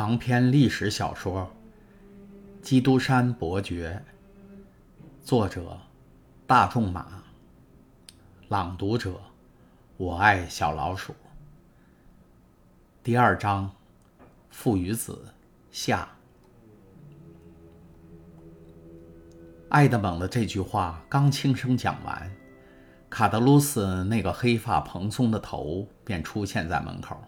长篇历史小说《基督山伯爵》，作者大仲马，朗读者我爱小老鼠。第二章，父与子下。爱德蒙的这句话刚轻声讲完，卡德鲁斯那个黑发蓬松的头便出现在门口。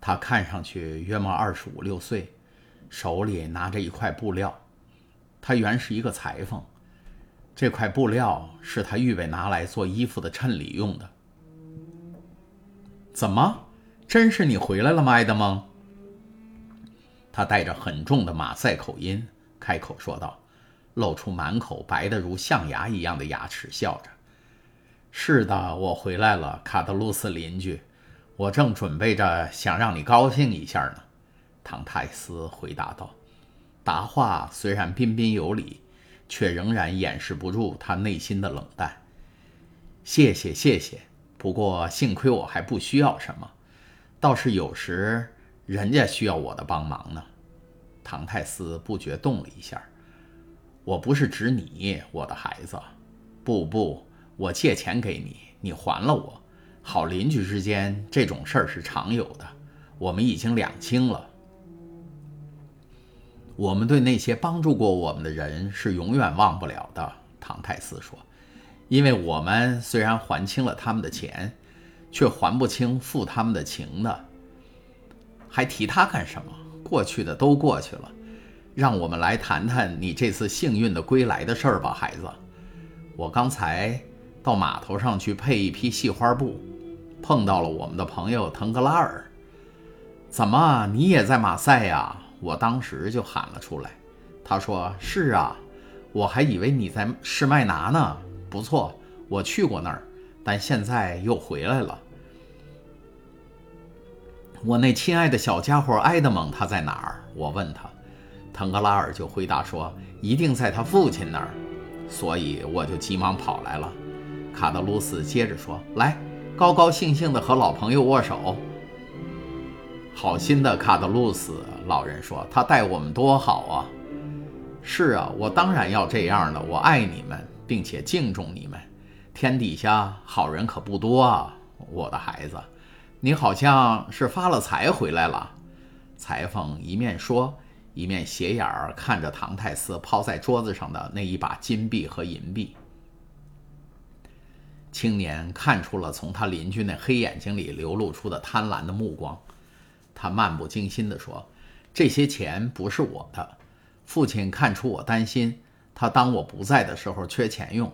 他看上去约莫二十五六岁，手里拿着一块布料。他原是一个裁缝，这块布料是他预备拿来做衣服的衬里用的。怎么，真是你回来了吗，埃德蒙？他带着很重的马赛口音开口说道，露出满口白得如象牙一样的牙齿，笑着：“是的，我回来了，卡德鲁斯邻居。”我正准备着想让你高兴一下呢，唐泰斯回答道。答话虽然彬彬有礼，却仍然掩饰不住他内心的冷淡。谢谢，谢谢。不过幸亏我还不需要什么，倒是有时人家需要我的帮忙呢。唐泰斯不觉动了一下。我不是指你，我的孩子。不不，我借钱给你，你还了我。好邻居之间这种事儿是常有的，我们已经两清了。我们对那些帮助过我们的人是永远忘不了的。唐泰斯说：“因为我们虽然还清了他们的钱，却还不清付他们的情的。还提他干什么？过去的都过去了，让我们来谈谈你这次幸运的归来的事儿吧，孩子。我刚才到码头上去配一批细花布。”碰到了我们的朋友腾格拉尔，怎么你也在马赛呀？我当时就喊了出来。他说：“是啊，我还以为你在施麦拿呢。不错，我去过那儿，但现在又回来了。我那亲爱的小家伙埃德蒙他在哪儿？我问他，腾格拉尔就回答说：一定在他父亲那儿。所以我就急忙跑来了。卡德鲁斯接着说：来。”高高兴兴地和老朋友握手，好心的卡德鲁斯老人说：“他待我们多好啊！”是啊，我当然要这样了。我爱你们，并且敬重你们。天底下好人可不多啊，我的孩子。你好像是发了财回来了。裁缝一面说，一面斜眼儿看着唐泰斯抛在桌子上的那一把金币和银币。青年看出了从他邻居那黑眼睛里流露出的贪婪的目光，他漫不经心地说：“这些钱不是我的，父亲看出我担心，他当我不在的时候缺钱用，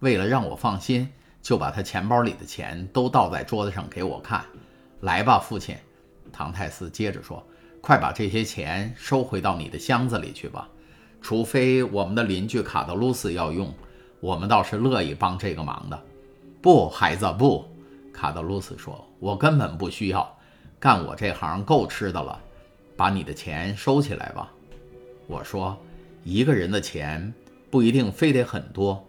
为了让我放心，就把他钱包里的钱都倒在桌子上给我看。来吧，父亲。”唐泰斯接着说：“快把这些钱收回到你的箱子里去吧，除非我们的邻居卡德鲁斯要用，我们倒是乐意帮这个忙的。”不，孩子，不，卡德鲁斯说：“我根本不需要，干我这行够吃的了。把你的钱收起来吧。”我说：“一个人的钱不一定非得很多。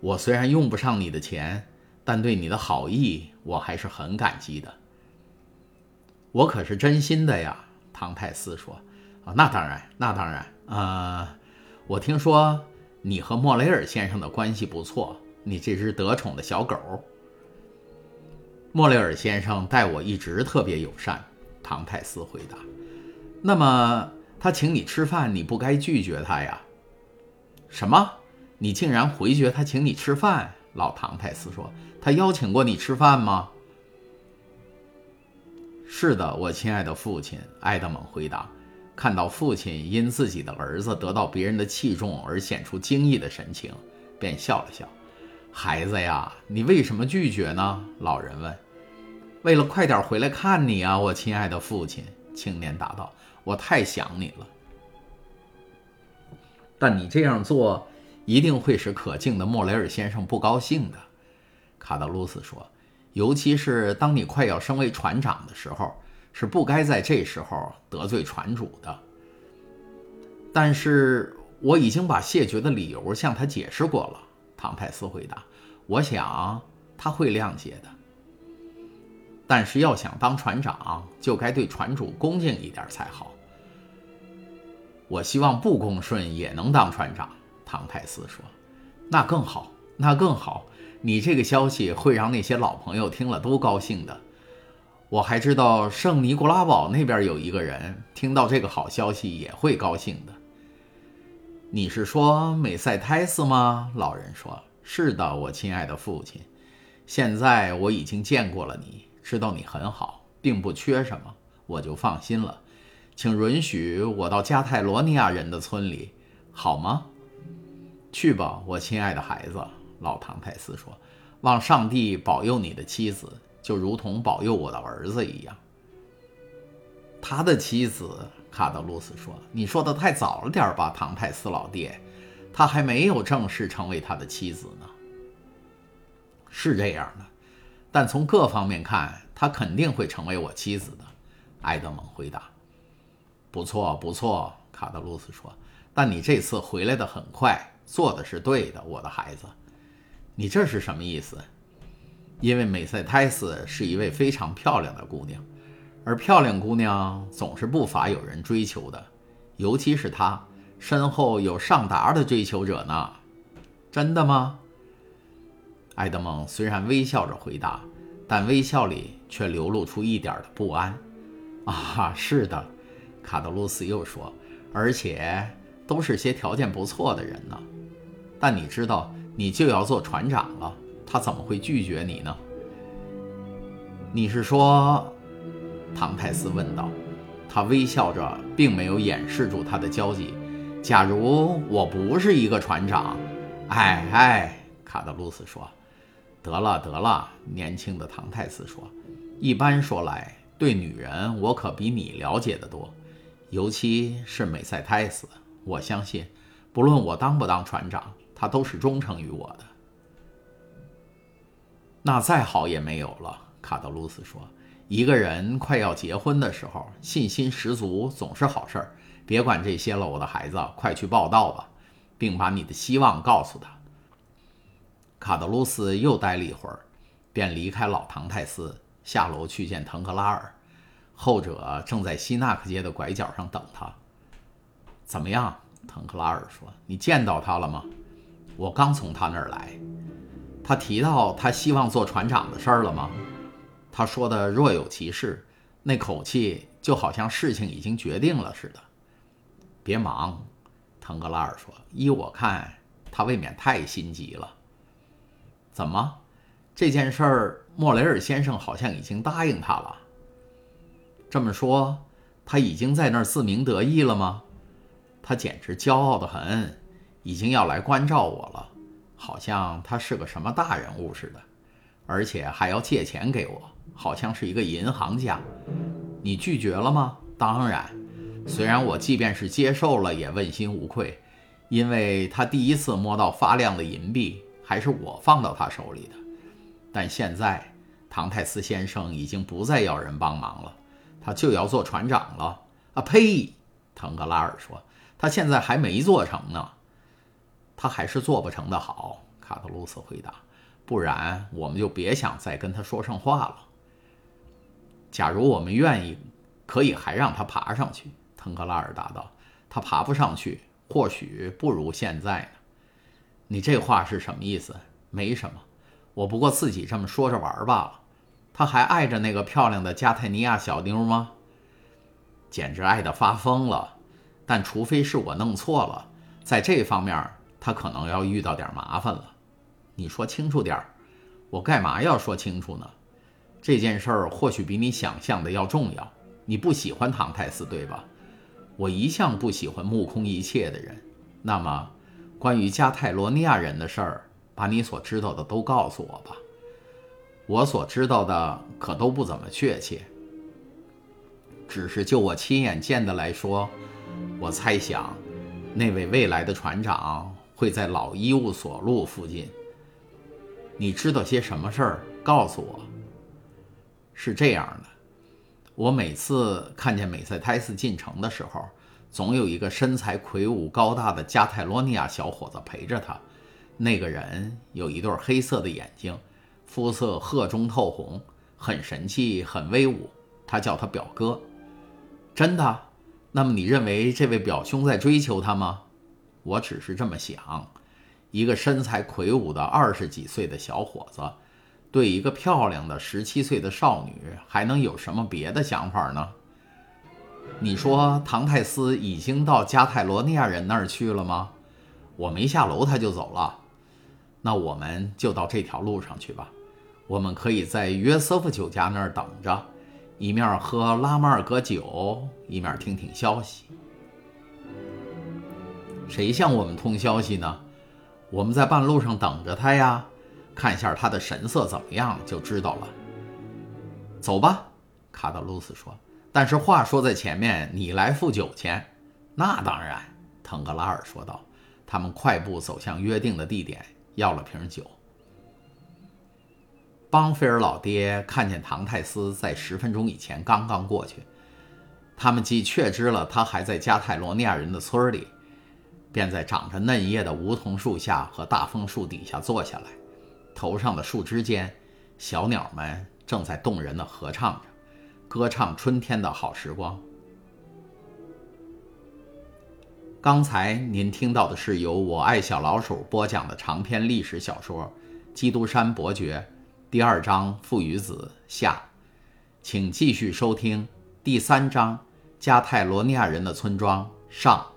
我虽然用不上你的钱，但对你的好意我还是很感激的。我可是真心的呀。”唐泰斯说：“啊，那当然，那当然。啊，我听说你和莫雷尔先生的关系不错。”你这只得宠的小狗，莫雷尔先生待我一直特别友善。唐泰斯回答：“那么他请你吃饭，你不该拒绝他呀？”什么？你竟然回绝他请你吃饭？老唐泰斯说：“他邀请过你吃饭吗？”“是的，我亲爱的父亲。”埃德蒙回答。看到父亲因自己的儿子得到别人的器重而显出惊异的神情，便笑了笑。孩子呀，你为什么拒绝呢？老人问。为了快点回来看你啊，我亲爱的父亲。青年答道：“我太想你了。”但你这样做一定会使可敬的莫雷尔先生不高兴的。”卡德鲁斯说，“尤其是当你快要升为船长的时候，是不该在这时候得罪船主的。”但是我已经把谢绝的理由向他解释过了。唐泰斯回答：“我想他会谅解的，但是要想当船长，就该对船主恭敬一点才好。我希望不恭顺也能当船长。唐泰斯说：“那更好，那更好。你这个消息会让那些老朋友听了都高兴的。我还知道圣尼古拉堡那边有一个人听到这个好消息也会高兴的。你是说美塞泰斯吗？”老人说：“是的，我亲爱的父亲。现在我已经见过了你，知道你很好，并不缺什么，我就放心了。”请允许我到加泰罗尼亚人的村里，好吗？去吧，我亲爱的孩子。老唐泰斯说：“望上帝保佑你的妻子，就如同保佑我的儿子一样。”他的妻子，卡德鲁斯说：“你说的太早了点吧，唐泰斯老爹，他还没有正式成为他的妻子呢。”是这样的，但从各方面看，他肯定会成为我妻子的。”埃德蒙回答。不错，不错，卡德鲁斯说。但你这次回来的很快，做的是对的，我的孩子。你这是什么意思？因为美塞泰斯是一位非常漂亮的姑娘，而漂亮姑娘总是不乏有人追求的，尤其是她身后有上达的追求者呢。真的吗？埃德蒙虽然微笑着回答，但微笑里却流露出一点的不安。啊，是的。卡德鲁斯又说：“而且都是些条件不错的人呢。但你知道，你就要做船长了，他怎么会拒绝你呢？”你是说？唐泰斯问道。他微笑着，并没有掩饰住他的焦急。假如我不是一个船长，哎哎，卡德鲁斯说：“得了得了。”年轻的唐泰斯说：“一般说来，对女人，我可比你了解得多。”尤其是美塞泰斯，我相信，不论我当不当船长，他都是忠诚于我的。那再好也没有了，卡德鲁斯说。一个人快要结婚的时候，信心十足总是好事儿。别管这些了，我的孩子，快去报道吧，并把你的希望告诉他。卡德鲁斯又待了一会儿，便离开老唐泰斯，下楼去见腾格拉尔。后者正在西纳克街的拐角上等他。怎么样？腾克拉尔说：“你见到他了吗？我刚从他那儿来。他提到他希望做船长的事儿了吗？他说的若有其事，那口气就好像事情已经决定了似的。别忙，腾格拉尔说。依我看，他未免太心急了。怎么？这件事儿，莫雷尔先生好像已经答应他了。”这么说，他已经在那儿自鸣得意了吗？他简直骄傲的很，已经要来关照我了，好像他是个什么大人物似的，而且还要借钱给我，好像是一个银行家。你拒绝了吗？当然，虽然我即便是接受了，也问心无愧，因为他第一次摸到发亮的银币，还是我放到他手里的。但现在，唐泰斯先生已经不再要人帮忙了。他就要做船长了啊！呸！腾格拉尔说：“他现在还没做成呢，他还是做不成的好。”卡特鲁斯回答：“不然我们就别想再跟他说上话了。假如我们愿意，可以还让他爬上去。”腾格拉尔答道：“他爬不上去，或许不如现在呢。你这话是什么意思？没什么，我不过自己这么说着玩罢了。”他还爱着那个漂亮的加泰尼亚小妞吗？简直爱得发疯了。但除非是我弄错了，在这方面他可能要遇到点麻烦了。你说清楚点儿，我干嘛要说清楚呢？这件事儿或许比你想象的要重要。你不喜欢唐泰斯对吧？我一向不喜欢目空一切的人。那么，关于加泰罗尼亚人的事儿，把你所知道的都告诉我吧。我所知道的可都不怎么确切，只是就我亲眼见的来说，我猜想，那位未来的船长会在老医务所路附近。你知道些什么事儿？告诉我。是这样的，我每次看见美塞泰斯进城的时候，总有一个身材魁梧高大的加泰罗尼亚小伙子陪着他。那个人有一对黑色的眼睛。肤色褐中透红，很神气，很威武。他叫他表哥，真的，那么你认为这位表兄在追求他吗？我只是这么想。一个身材魁梧的二十几岁的小伙子，对一个漂亮的十七岁的少女，还能有什么别的想法呢？你说唐泰斯已经到加泰罗尼亚人那儿去了吗？我没下楼他就走了。那我们就到这条路上去吧。我们可以在约瑟夫酒家那儿等着，一面喝拉马尔格酒，一面听听消息。谁向我们通消息呢？我们在半路上等着他呀，看一下他的神色怎么样就知道了。走吧，卡德鲁斯说。但是话说在前面，你来付酒钱。那当然，腾格拉尔说道。他们快步走向约定的地点，要了瓶酒。邦菲尔老爹看见唐泰斯在十分钟以前刚刚过去，他们既确知了他还在加泰罗尼亚人的村里。便在长着嫩叶的梧桐树下和大枫树底下坐下来，头上的树枝间，小鸟们正在动人的合唱着，歌唱春天的好时光。刚才您听到的是由我爱小老鼠播讲的长篇历史小说《基督山伯爵》第二章父与子下，请继续收听第三章加泰罗尼亚人的村庄上。